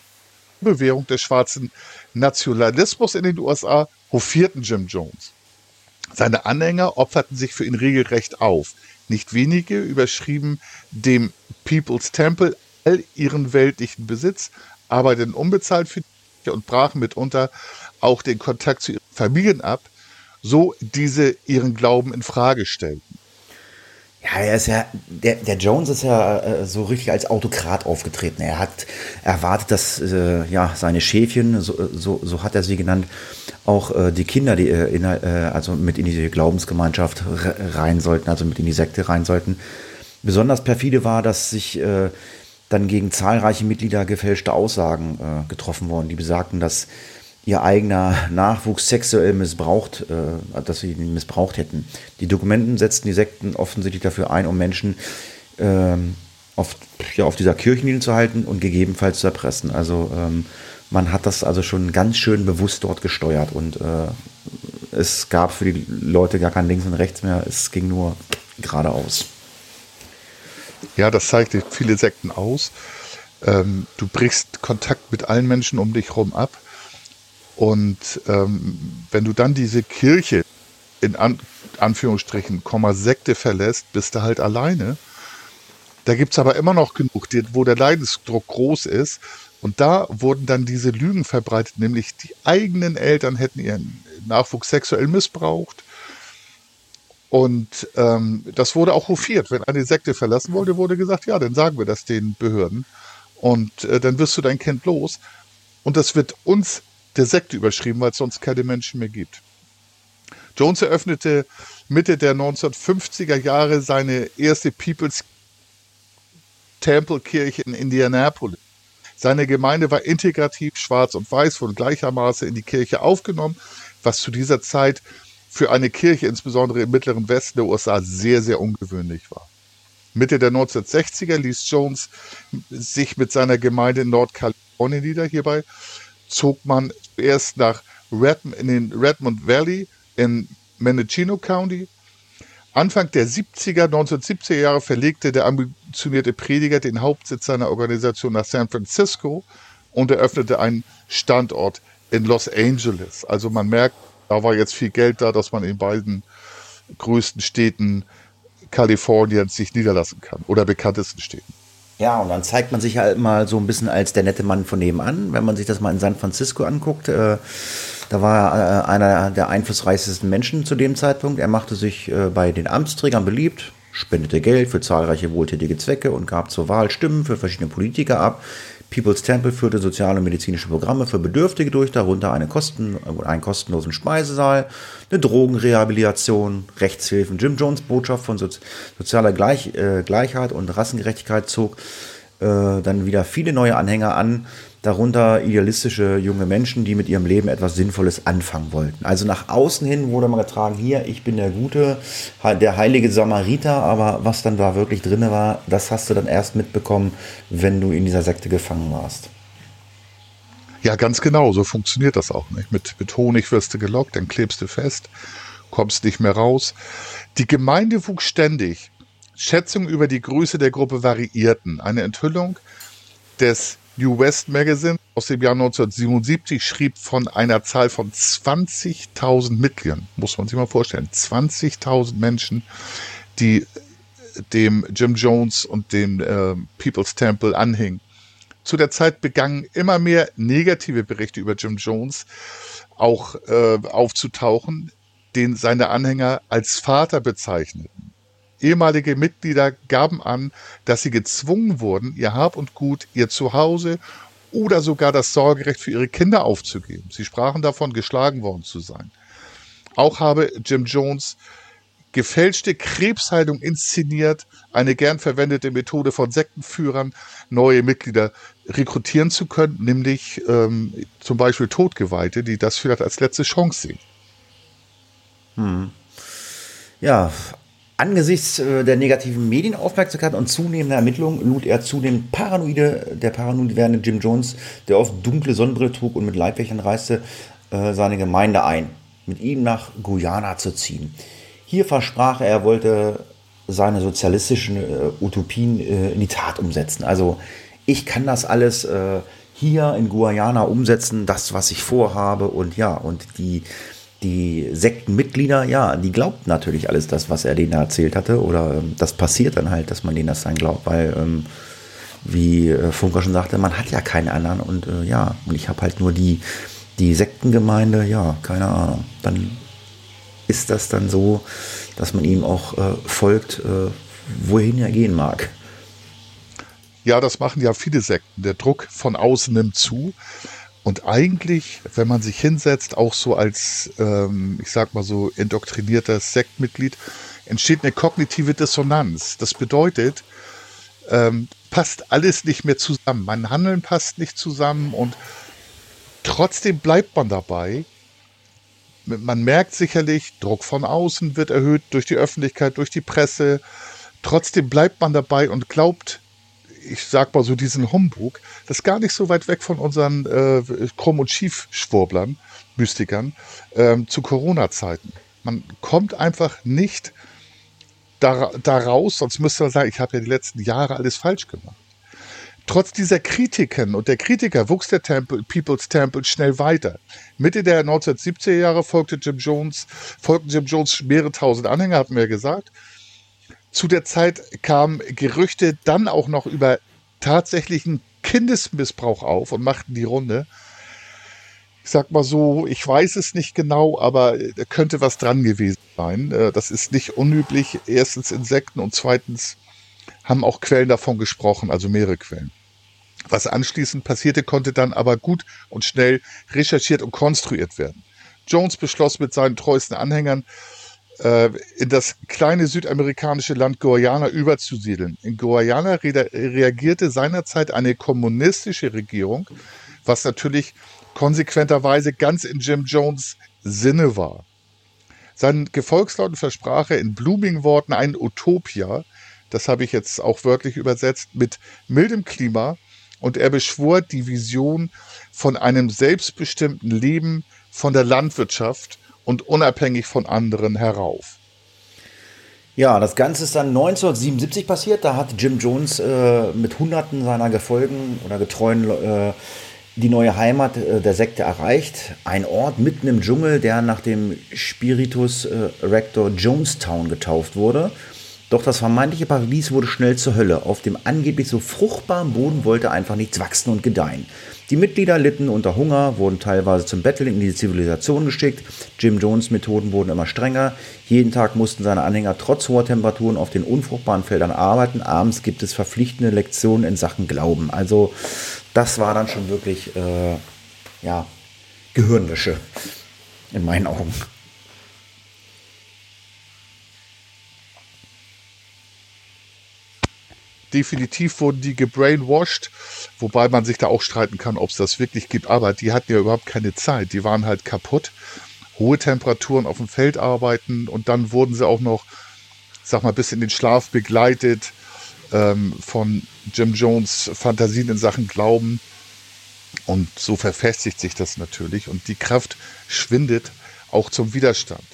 Bewährung des schwarzen Nationalismus in den USA hofierten Jim Jones. Seine Anhänger opferten sich für ihn regelrecht auf. Nicht wenige überschrieben dem People's Temple all ihren weltlichen Besitz, arbeiteten unbezahlt für die und brachen mitunter auch den Kontakt zu ihren Familien ab, so diese ihren Glauben in Frage stellten. Ja, er ist ja, der, der Jones ist ja äh, so richtig als Autokrat aufgetreten. Er hat erwartet, dass äh, ja seine Schäfchen, so, so, so hat er sie genannt, auch äh, die Kinder, die äh, in, äh, also mit in die Glaubensgemeinschaft rein sollten, also mit in die Sekte rein sollten. Besonders perfide war, dass sich äh, dann gegen zahlreiche Mitglieder gefälschte Aussagen äh, getroffen wurden, die besagten, dass ihr eigener Nachwuchs sexuell missbraucht, äh, dass sie ihn missbraucht hätten. Die Dokumenten setzten die Sekten offensichtlich dafür ein, um Menschen ähm, auf, ja, auf dieser Kirchenlinie zu halten und gegebenenfalls zu erpressen. Also ähm, man hat das also schon ganz schön bewusst dort gesteuert und äh, es gab für die Leute gar kein Links und Rechts mehr, es ging nur geradeaus. Ja, das zeigt viele Sekten aus. Ähm, du brichst Kontakt mit allen Menschen um dich herum ab und ähm, wenn du dann diese Kirche in An Anführungsstrichen, Komma Sekte verlässt, bist du halt alleine. Da gibt es aber immer noch genug, wo der Leidensdruck groß ist. Und da wurden dann diese Lügen verbreitet, nämlich die eigenen Eltern hätten ihren Nachwuchs sexuell missbraucht. Und ähm, das wurde auch hofiert. Wenn eine Sekte verlassen wollte, wurde gesagt, ja, dann sagen wir das den Behörden. Und äh, dann wirst du dein Kind los. Und das wird uns der Sekte überschrieben, weil es sonst keine Menschen mehr gibt. Jones eröffnete Mitte der 1950er Jahre seine erste People's Temple Kirche in Indianapolis. Seine Gemeinde war integrativ, schwarz und weiß, wurde gleichermaßen in die Kirche aufgenommen, was zu dieser Zeit für eine Kirche, insbesondere im mittleren Westen der USA, sehr, sehr ungewöhnlich war. Mitte der 1960er ließ Jones sich mit seiner Gemeinde in Nordkalifornien nieder. Hierbei zog man zuerst nach Redmond, in den Redmond Valley in Mendocino County. Anfang der 70er, 1970er Jahre verlegte der ambitionierte Prediger den Hauptsitz seiner Organisation nach San Francisco und eröffnete einen Standort in Los Angeles. Also man merkt, da war jetzt viel Geld da, dass man in beiden größten Städten Kaliforniens sich niederlassen kann oder bekanntesten Städten. Ja, und dann zeigt man sich halt mal so ein bisschen als der nette Mann von nebenan. Wenn man sich das mal in San Francisco anguckt, äh, da war er äh, einer der einflussreichsten Menschen zu dem Zeitpunkt. Er machte sich äh, bei den Amtsträgern beliebt, spendete Geld für zahlreiche wohltätige Zwecke und gab zur Wahl Stimmen für verschiedene Politiker ab. People's Temple führte soziale und medizinische Programme für Bedürftige durch, darunter eine Kosten, einen kostenlosen Speisesaal, eine Drogenrehabilitation, Rechtshilfen. Jim Jones Botschaft von Sozi sozialer Gleich, äh, Gleichheit und Rassengerechtigkeit zog äh, dann wieder viele neue Anhänger an darunter idealistische junge Menschen, die mit ihrem Leben etwas Sinnvolles anfangen wollten. Also nach außen hin wurde man getragen, hier, ich bin der Gute, der heilige Samariter, aber was dann da wirklich drin war, das hast du dann erst mitbekommen, wenn du in dieser Sekte gefangen warst. Ja, ganz genau, so funktioniert das auch nicht. Mit, mit Honig wirst du gelockt, dann klebst du fest, kommst nicht mehr raus. Die Gemeinde wuchs ständig. Schätzungen über die Größe der Gruppe variierten. Eine Enthüllung des New West Magazine aus dem Jahr 1977 schrieb von einer Zahl von 20.000 Mitgliedern, muss man sich mal vorstellen, 20.000 Menschen, die dem Jim Jones und dem äh, People's Temple anhingen. Zu der Zeit begannen immer mehr negative Berichte über Jim Jones auch äh, aufzutauchen, den seine Anhänger als Vater bezeichneten. Ehemalige Mitglieder gaben an, dass sie gezwungen wurden, ihr Hab und Gut, ihr Zuhause oder sogar das Sorgerecht für ihre Kinder aufzugeben. Sie sprachen davon, geschlagen worden zu sein. Auch habe Jim Jones gefälschte Krebsheilung inszeniert, eine gern verwendete Methode von Sektenführern, neue Mitglieder rekrutieren zu können, nämlich ähm, zum Beispiel Todgeweihte, die das vielleicht als letzte Chance sehen. Hm. Ja, Angesichts äh, der negativen Medienaufmerksamkeit und zunehmender Ermittlungen lud er zudem paranoide, der paranoid werdende Jim Jones, der oft dunkle Sonnenbrille trug und mit Leibwächtern reiste, äh, seine Gemeinde ein, mit ihm nach Guyana zu ziehen. Hier versprach er, er wollte seine sozialistischen äh, Utopien in die Tat umsetzen. Also ich kann das alles hier in Guyana umsetzen, das, was ich vorhabe und ja, und die die Sektenmitglieder, ja, die glaubten natürlich alles das, was er denen erzählt hatte. Oder ähm, das passiert dann halt, dass man denen das dann glaubt, weil, ähm, wie äh, Funker schon sagte, man hat ja keinen anderen. Und äh, ja, und ich habe halt nur die, die Sektengemeinde, ja, keine Ahnung. Dann ist das dann so, dass man ihm auch äh, folgt, äh, wohin er gehen mag. Ja, das machen ja viele Sekten. Der Druck von außen nimmt zu. Und eigentlich, wenn man sich hinsetzt, auch so als, ähm, ich sag mal so, indoktrinierter Sektmitglied, entsteht eine kognitive Dissonanz. Das bedeutet, ähm, passt alles nicht mehr zusammen. Mein Handeln passt nicht zusammen und trotzdem bleibt man dabei. Man merkt sicherlich, Druck von außen wird erhöht durch die Öffentlichkeit, durch die Presse. Trotzdem bleibt man dabei und glaubt ich sag mal so diesen Humbug, das ist gar nicht so weit weg von unseren äh, Krumm- und Schiefschwurblern, Mystikern, ähm, zu Corona-Zeiten. Man kommt einfach nicht da, da raus, sonst müsste man sagen, ich habe ja die letzten Jahre alles falsch gemacht. Trotz dieser Kritiken und der Kritiker wuchs der Temple, People's Temple schnell weiter. Mitte der 1970er Jahre folgte Jim Jones, folgten Jim Jones mehrere tausend Anhänger, hatten wir gesagt. Zu der Zeit kamen Gerüchte dann auch noch über tatsächlichen Kindesmissbrauch auf und machten die Runde. Ich sag mal so, ich weiß es nicht genau, aber da könnte was dran gewesen sein. Äh, das ist nicht unüblich. Erstens Insekten und zweitens haben auch Quellen davon gesprochen, also mehrere Quellen. Was anschließend passierte, konnte dann aber gut und schnell recherchiert und konstruiert werden. Jones beschloss mit seinen treuesten Anhängern, äh, in das kleine südamerikanische Land Guyana überzusiedeln. In Guyana re reagierte seinerzeit eine kommunistische Regierung, was natürlich konsequenterweise ganz in Jim Jones Sinne war. Seinen Gefolgsleuten versprach er in blumigen Worten ein Utopia, das habe ich jetzt auch wörtlich übersetzt, mit mildem Klima, und er beschwor die Vision von einem selbstbestimmten Leben von der Landwirtschaft und unabhängig von anderen herauf. Ja, das Ganze ist dann 1977 passiert. Da hat Jim Jones äh, mit Hunderten seiner Gefolgen oder Getreuen äh, die neue Heimat äh, der Sekte erreicht. Ein Ort mitten im Dschungel, der nach dem Spiritus äh, Rector Jonestown getauft wurde. Doch das vermeintliche Paradies wurde schnell zur Hölle. Auf dem angeblich so fruchtbaren Boden wollte einfach nichts wachsen und gedeihen. Die Mitglieder litten unter Hunger, wurden teilweise zum Betteln in die Zivilisation geschickt. Jim Jones Methoden wurden immer strenger. Jeden Tag mussten seine Anhänger trotz hoher Temperaturen auf den unfruchtbaren Feldern arbeiten. Abends gibt es verpflichtende Lektionen in Sachen Glauben. Also das war dann schon wirklich äh, ja Gehirnwäsche in meinen Augen. Definitiv wurden die gebrainwashed, wobei man sich da auch streiten kann, ob es das wirklich gibt. Aber die hatten ja überhaupt keine Zeit. Die waren halt kaputt. Hohe Temperaturen auf dem Feld arbeiten und dann wurden sie auch noch, sag mal, bis in den Schlaf begleitet ähm, von Jim Jones Fantasien in Sachen Glauben. Und so verfestigt sich das natürlich und die Kraft schwindet auch zum Widerstand.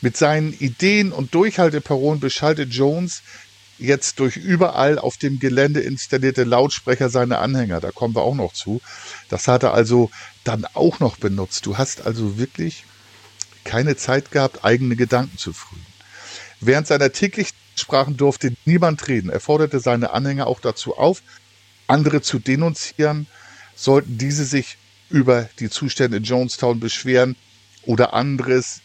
Mit seinen Ideen und Durchhalteparolen beschaltet Jones jetzt durch überall auf dem Gelände installierte Lautsprecher seine Anhänger. Da kommen wir auch noch zu. Das hat er also dann auch noch benutzt. Du hast also wirklich keine Zeit gehabt, eigene Gedanken zu frühen. Während seiner täglichen Sprachen durfte niemand reden. Er forderte seine Anhänger auch dazu auf, andere zu denunzieren, sollten diese sich über die Zustände in Jonestown beschweren oder anderes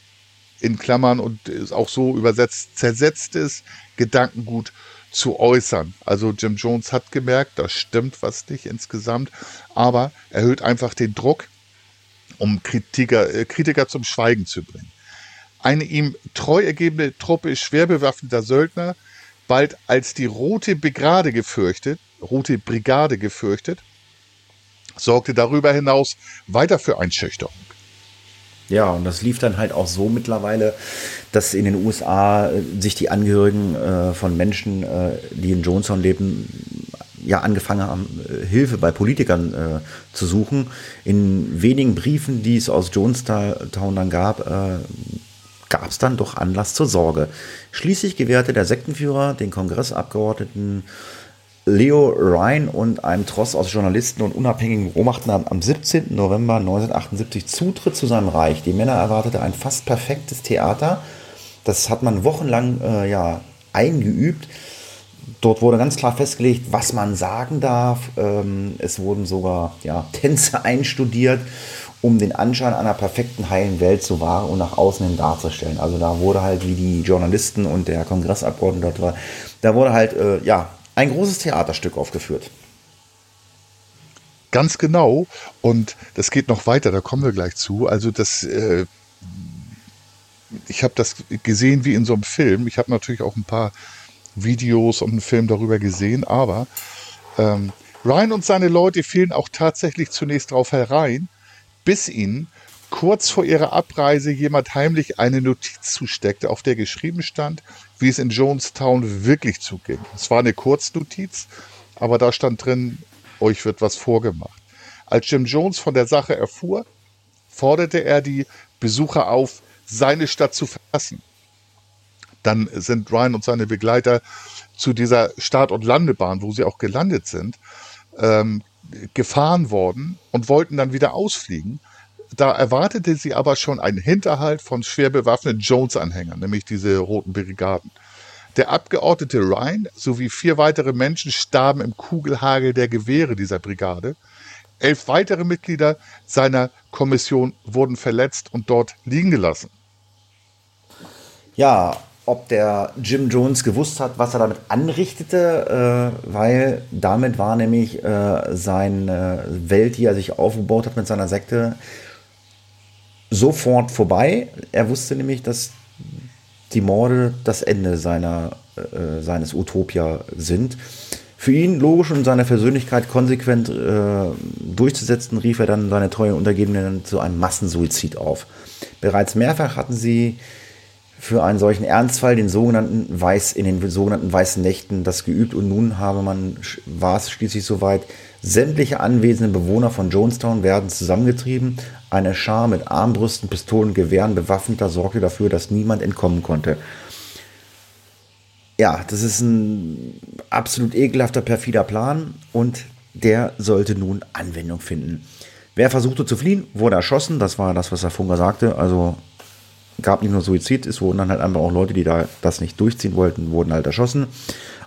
in Klammern und ist auch so übersetzt zersetztes Gedankengut zu äußern. Also Jim Jones hat gemerkt, da stimmt was nicht insgesamt, aber erhöht einfach den Druck, um Kritiker, äh, Kritiker zum Schweigen zu bringen. Eine ihm treu ergebene Truppe schwer bewaffneter Söldner, bald als die Rote Brigade gefürchtet, Rote Brigade gefürchtet, sorgte darüber hinaus weiter für Einschüchterung. Ja, und das lief dann halt auch so mittlerweile, dass in den USA äh, sich die Angehörigen äh, von Menschen, äh, die in Jonestown leben, ja angefangen haben, äh, Hilfe bei Politikern äh, zu suchen. In wenigen Briefen, die es aus Jonestown dann gab, äh, gab es dann doch Anlass zur Sorge. Schließlich gewährte der Sektenführer den Kongressabgeordneten Leo Ryan und einem Tross aus Journalisten und unabhängigen Beobachtern am 17. November 1978 Zutritt zu seinem Reich. Die Männer erwartete ein fast perfektes Theater. Das hat man wochenlang äh, ja, eingeübt. Dort wurde ganz klar festgelegt, was man sagen darf. Ähm, es wurden sogar ja, (laughs) Tänze einstudiert, um den Anschein einer perfekten heilen Welt zu wahren und nach außen hin darzustellen. Also da wurde halt, wie die Journalisten und der Kongressabgeordnete dort war, da wurde halt äh, ja, ein großes Theaterstück aufgeführt. Ganz genau. Und das geht noch weiter, da kommen wir gleich zu. Also das, äh, ich habe das gesehen wie in so einem Film. Ich habe natürlich auch ein paar Videos und einen Film darüber gesehen, aber ähm, Ryan und seine Leute fielen auch tatsächlich zunächst drauf herein, bis ihnen kurz vor ihrer Abreise jemand heimlich eine Notiz zusteckte, auf der geschrieben stand, wie es in Jonestown wirklich zuging. Es war eine Kurznotiz, aber da stand drin, euch wird was vorgemacht. Als Jim Jones von der Sache erfuhr, forderte er die Besucher auf, seine Stadt zu verlassen. Dann sind Ryan und seine Begleiter zu dieser Start- und Landebahn, wo sie auch gelandet sind, ähm, gefahren worden und wollten dann wieder ausfliegen. Da erwartete sie aber schon einen Hinterhalt von schwer bewaffneten Jones-Anhängern, nämlich diese roten Brigaden. Der Abgeordnete Ryan sowie vier weitere Menschen starben im Kugelhagel der Gewehre dieser Brigade. Elf weitere Mitglieder seiner Kommission wurden verletzt und dort liegen gelassen. Ja, ob der Jim Jones gewusst hat, was er damit anrichtete, äh, weil damit war nämlich äh, seine Welt, die er sich aufgebaut hat mit seiner Sekte, sofort vorbei. Er wusste nämlich, dass die Morde das Ende seiner, äh, seines Utopia sind. Für ihn logisch und seine Persönlichkeit konsequent äh, durchzusetzen, rief er dann seine treuen Untergebenen zu einem Massensuizid auf. Bereits mehrfach hatten sie für einen solchen Ernstfall den sogenannten Weiß, in den sogenannten weißen Nächten das geübt und nun habe man, war es schließlich soweit, sämtliche anwesenden Bewohner von Jonestown werden zusammengetrieben. Eine Schar mit Armbrüsten, Pistolen, Gewehren bewaffneter sorgte dafür, dass niemand entkommen konnte. Ja, das ist ein absolut ekelhafter, perfider Plan und der sollte nun Anwendung finden. Wer versuchte zu fliehen, wurde erschossen. Das war das, was der Funker sagte. Also gab nicht nur Suizid, es wurden dann halt einfach auch Leute, die da das nicht durchziehen wollten, wurden halt erschossen.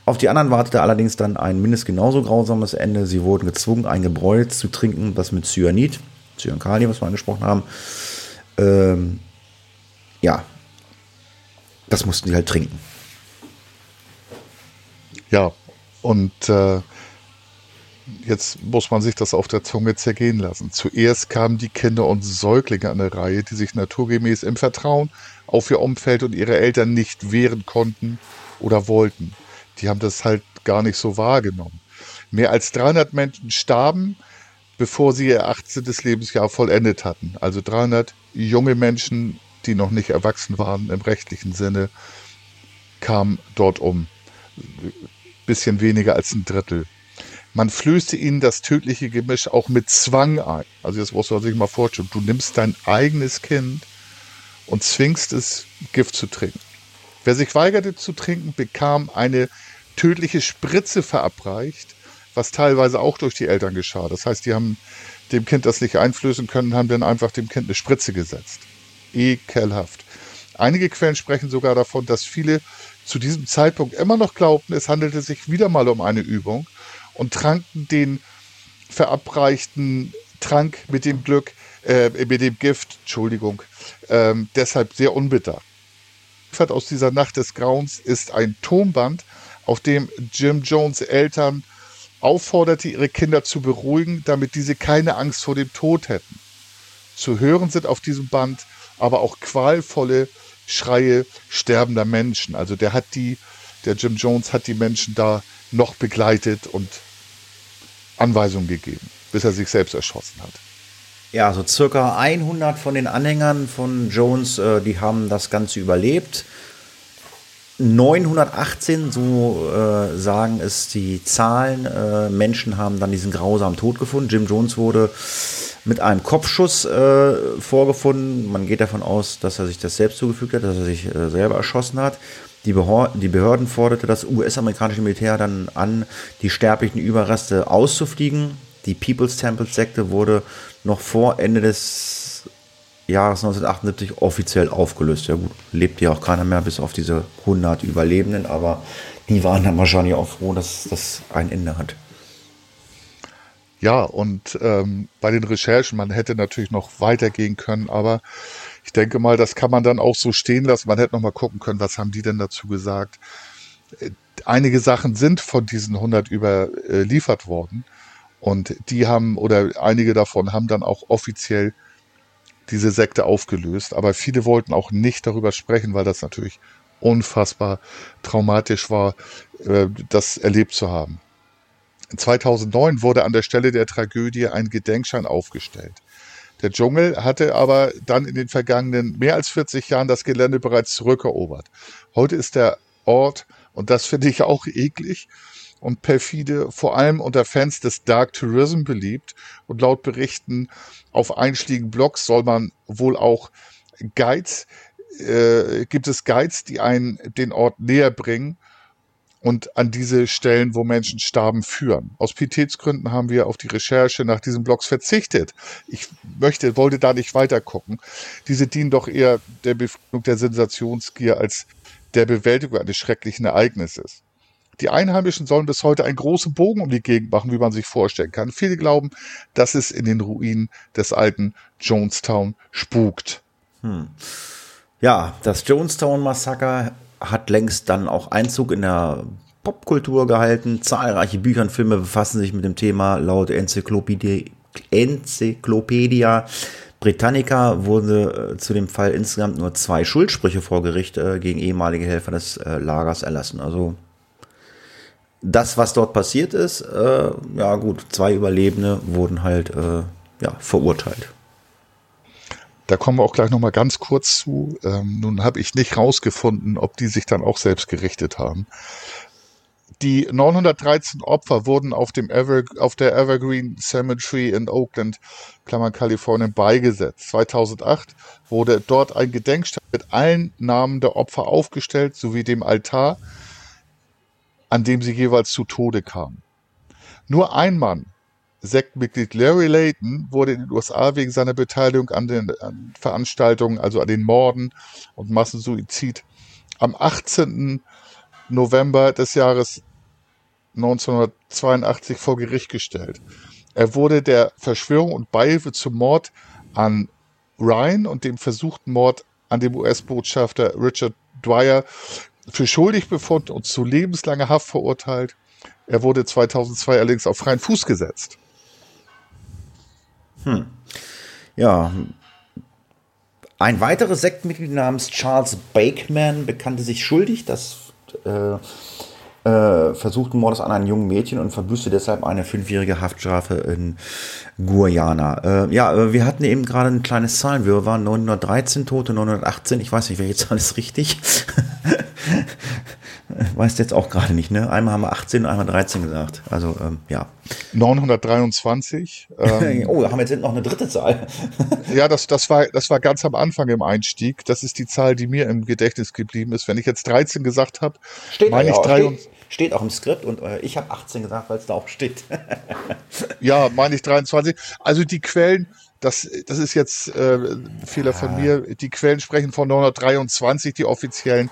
Auf die anderen wartete allerdings dann ein mindestens genauso grausames Ende. Sie wurden gezwungen, ein Gebräu zu trinken, das mit Cyanid, Cyankali, was wir angesprochen haben, ähm, ja, das mussten sie halt trinken. Ja, und äh, jetzt muss man sich das auf der Zunge zergehen lassen. Zuerst kamen die Kinder und Säuglinge an der Reihe, die sich naturgemäß im Vertrauen auf ihr Umfeld und ihre Eltern nicht wehren konnten oder wollten. Die haben das halt gar nicht so wahrgenommen. Mehr als 300 Menschen starben, bevor sie ihr 18. Lebensjahr vollendet hatten. Also 300 junge Menschen, die noch nicht erwachsen waren im rechtlichen Sinne, kamen dort um. Bisschen weniger als ein Drittel. Man flößte ihnen das tödliche Gemisch auch mit Zwang ein. Also jetzt muss man sich mal vorstellen, du nimmst dein eigenes Kind und zwingst es, Gift zu trinken. Wer sich weigerte zu trinken, bekam eine tödliche Spritze verabreicht, was teilweise auch durch die Eltern geschah. Das heißt, die haben dem Kind das nicht einflößen können, haben dann einfach dem Kind eine Spritze gesetzt. Ekelhaft. Einige Quellen sprechen sogar davon, dass viele zu diesem Zeitpunkt immer noch glaubten, es handelte sich wieder mal um eine Übung und tranken den verabreichten Trank mit dem Glück, äh, mit dem Gift, Entschuldigung, ähm, deshalb sehr unbitter. Aus dieser Nacht des Grauens ist ein Tonband, auf dem Jim Jones Eltern aufforderte, ihre Kinder zu beruhigen, damit diese keine Angst vor dem Tod hätten. Zu hören sind auf diesem Band aber auch qualvolle Schreie sterbender Menschen. Also der hat die, der Jim Jones hat die Menschen da noch begleitet und Anweisungen gegeben, bis er sich selbst erschossen hat. Ja, so circa 100 von den Anhängern von Jones, äh, die haben das Ganze überlebt. 918, so äh, sagen es die Zahlen, äh, Menschen haben dann diesen grausamen Tod gefunden. Jim Jones wurde mit einem Kopfschuss äh, vorgefunden. Man geht davon aus, dass er sich das selbst zugefügt hat, dass er sich äh, selber erschossen hat. Die, die Behörden forderte das US-amerikanische Militär dann an, die sterblichen Überreste auszufliegen. Die People's Temple Sekte wurde noch vor Ende des Jahres 1978 offiziell aufgelöst. Ja gut, lebt ja auch keiner mehr, bis auf diese 100 Überlebenden, aber die waren dann wahrscheinlich auch froh, dass das ein Ende hat. Ja, und ähm, bei den Recherchen, man hätte natürlich noch weitergehen können, aber ich denke mal, das kann man dann auch so stehen lassen. Man hätte noch mal gucken können, was haben die denn dazu gesagt. Äh, einige Sachen sind von diesen 100 überliefert worden und die haben, oder einige davon haben dann auch offiziell diese Sekte aufgelöst, aber viele wollten auch nicht darüber sprechen, weil das natürlich unfassbar traumatisch war, äh, das erlebt zu haben. 2009 wurde an der Stelle der Tragödie ein Gedenkschein aufgestellt. Der Dschungel hatte aber dann in den vergangenen mehr als 40 Jahren das Gelände bereits zurückerobert. Heute ist der Ort, und das finde ich auch eklig und perfide, vor allem unter Fans des Dark Tourism beliebt. Und laut Berichten auf einschlägigen Blogs soll man wohl auch Guides, äh, gibt es Guides, die einen den Ort näher bringen und an diese Stellen, wo Menschen starben, führen. Aus Pietätsgründen haben wir auf die Recherche nach diesen Blogs verzichtet. Ich möchte, wollte da nicht weiter gucken. Diese dienen doch eher der Befriedigung der Sensationsgier als der Bewältigung eines schrecklichen Ereignisses. Die Einheimischen sollen bis heute einen großen Bogen um die Gegend machen, wie man sich vorstellen kann. Viele glauben, dass es in den Ruinen des alten Jonestown spukt. Hm. Ja, das Jonestown-Massaker hat längst dann auch Einzug in der Popkultur gehalten. Zahlreiche Bücher und Filme befassen sich mit dem Thema. Laut Enzyklopädie, Enzyklopädia Britannica wurde äh, zu dem Fall insgesamt nur zwei Schuldsprüche vor Gericht äh, gegen ehemalige Helfer des äh, Lagers erlassen. Also das, was dort passiert ist, äh, ja gut, zwei Überlebende wurden halt äh, ja, verurteilt. Da kommen wir auch gleich nochmal ganz kurz zu. Ähm, nun habe ich nicht rausgefunden, ob die sich dann auch selbst gerichtet haben. Die 913 Opfer wurden auf, dem Ever, auf der Evergreen Cemetery in Oakland, Klammern Kalifornien, beigesetzt. 2008 wurde dort ein Gedenkstein mit allen Namen der Opfer aufgestellt, sowie dem Altar, an dem sie jeweils zu Tode kamen. Nur ein Mann, Sektmitglied Larry Layton, wurde in den USA wegen seiner Beteiligung an den an Veranstaltungen, also an den Morden und Massensuizid, am 18. November des Jahres 1982 vor Gericht gestellt. Er wurde der Verschwörung und Beihilfe zum Mord an Ryan und dem versuchten Mord an dem US-Botschafter Richard Dwyer für schuldig befunden und zu lebenslanger Haft verurteilt. Er wurde 2002 allerdings auf freien Fuß gesetzt. Hm. Ja. Ein weiteres Sektmitglied namens Charles Bakeman bekannte sich schuldig. Das äh, äh, versuchten Mordes an einem jungen Mädchen und verbüßte deshalb eine fünfjährige Haftstrafe in Guyana. Äh, ja, äh, wir hatten eben gerade ein kleines Zahlenwirrwarr, 913 Tote, 918, ich weiß nicht, welche Zahl ist richtig. (laughs) Weißt jetzt auch gerade nicht, ne? Einmal haben wir 18 und einmal 13 gesagt. Also, ähm, ja. 923. Ähm, (laughs) oh, da haben wir jetzt noch eine dritte Zahl. (laughs) ja, das, das, war, das war ganz am Anfang im Einstieg. Das ist die Zahl, die mir im Gedächtnis geblieben ist. Wenn ich jetzt 13 gesagt habe, meine ich 23. Steht auch im Skript und äh, ich habe 18 gesagt, weil es da auch steht. ja, meine ich 23. Also die Quellen, das, das ist jetzt äh, Fehler ja. von mir. Die Quellen sprechen von 923, die offiziellen.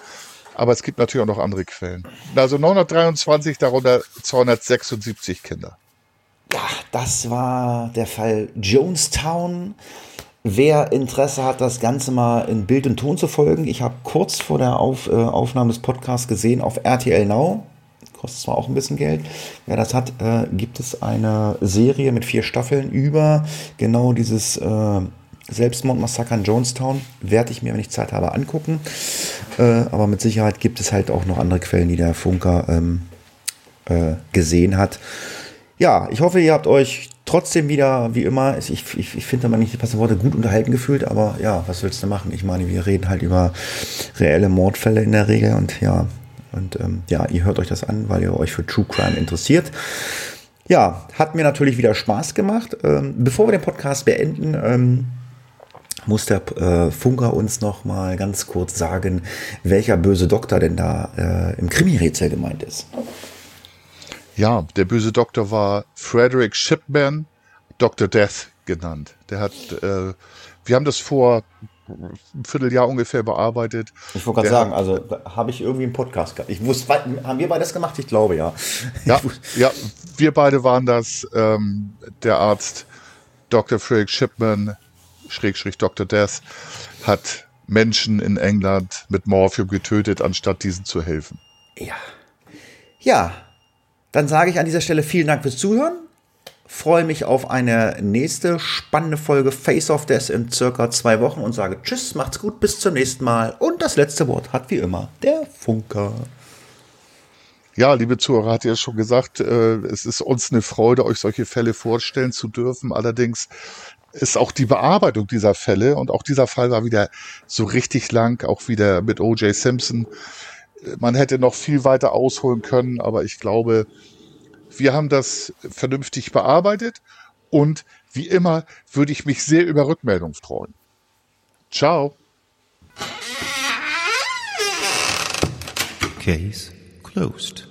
Aber es gibt natürlich auch noch andere Quellen. Also 923, darunter 276 Kinder. Ja, das war der Fall Jonestown. Wer Interesse hat, das Ganze mal in Bild und Ton zu folgen, ich habe kurz vor der Auf, äh, Aufnahme des Podcasts gesehen auf RTL Now kostet zwar auch ein bisschen Geld. Wer das hat, äh, gibt es eine Serie mit vier Staffeln über genau dieses äh, Selbstmordmassaker in Jonestown. Werde ich mir, wenn ich Zeit habe, angucken. Äh, aber mit Sicherheit gibt es halt auch noch andere Quellen, die der Funker ähm, äh, gesehen hat. Ja, ich hoffe, ihr habt euch trotzdem wieder, wie immer, ich, ich, ich finde immer nicht die passenden Worte, gut unterhalten gefühlt, aber ja, was willst du machen? Ich meine, wir reden halt über reelle Mordfälle in der Regel und ja, und ähm, ja, ihr hört euch das an, weil ihr euch für True Crime interessiert. Ja, hat mir natürlich wieder Spaß gemacht. Ähm, bevor wir den Podcast beenden, ähm, muss der äh, Funker uns noch mal ganz kurz sagen, welcher böse Doktor denn da äh, im Krimi-Rätsel gemeint ist. Ja, der böse Doktor war Frederick Shipman, Dr. Death genannt. Der hat, äh, wir haben das vor ein Vierteljahr ungefähr bearbeitet. Ich wollte gerade sagen, also habe ich irgendwie einen Podcast gehabt. Ich wusste, haben wir beide das gemacht? Ich glaube ja. Ja, ja wir beide waren das. Ähm, der Arzt Dr. Frederick Shipman, Schrägstrich Dr. Death, hat Menschen in England mit Morphium getötet, anstatt diesen zu helfen. Ja. Ja, dann sage ich an dieser Stelle vielen Dank fürs Zuhören freue mich auf eine nächste spannende Folge Face of Death in circa zwei Wochen und sage Tschüss, macht's gut, bis zum nächsten Mal. Und das letzte Wort hat wie immer der Funker. Ja, liebe Zuhörer, hat ja schon gesagt, äh, es ist uns eine Freude, euch solche Fälle vorstellen zu dürfen. Allerdings ist auch die Bearbeitung dieser Fälle und auch dieser Fall war wieder so richtig lang, auch wieder mit O.J. Simpson. Man hätte noch viel weiter ausholen können, aber ich glaube, wir haben das vernünftig bearbeitet und wie immer würde ich mich sehr über Rückmeldung freuen. Ciao. Case closed.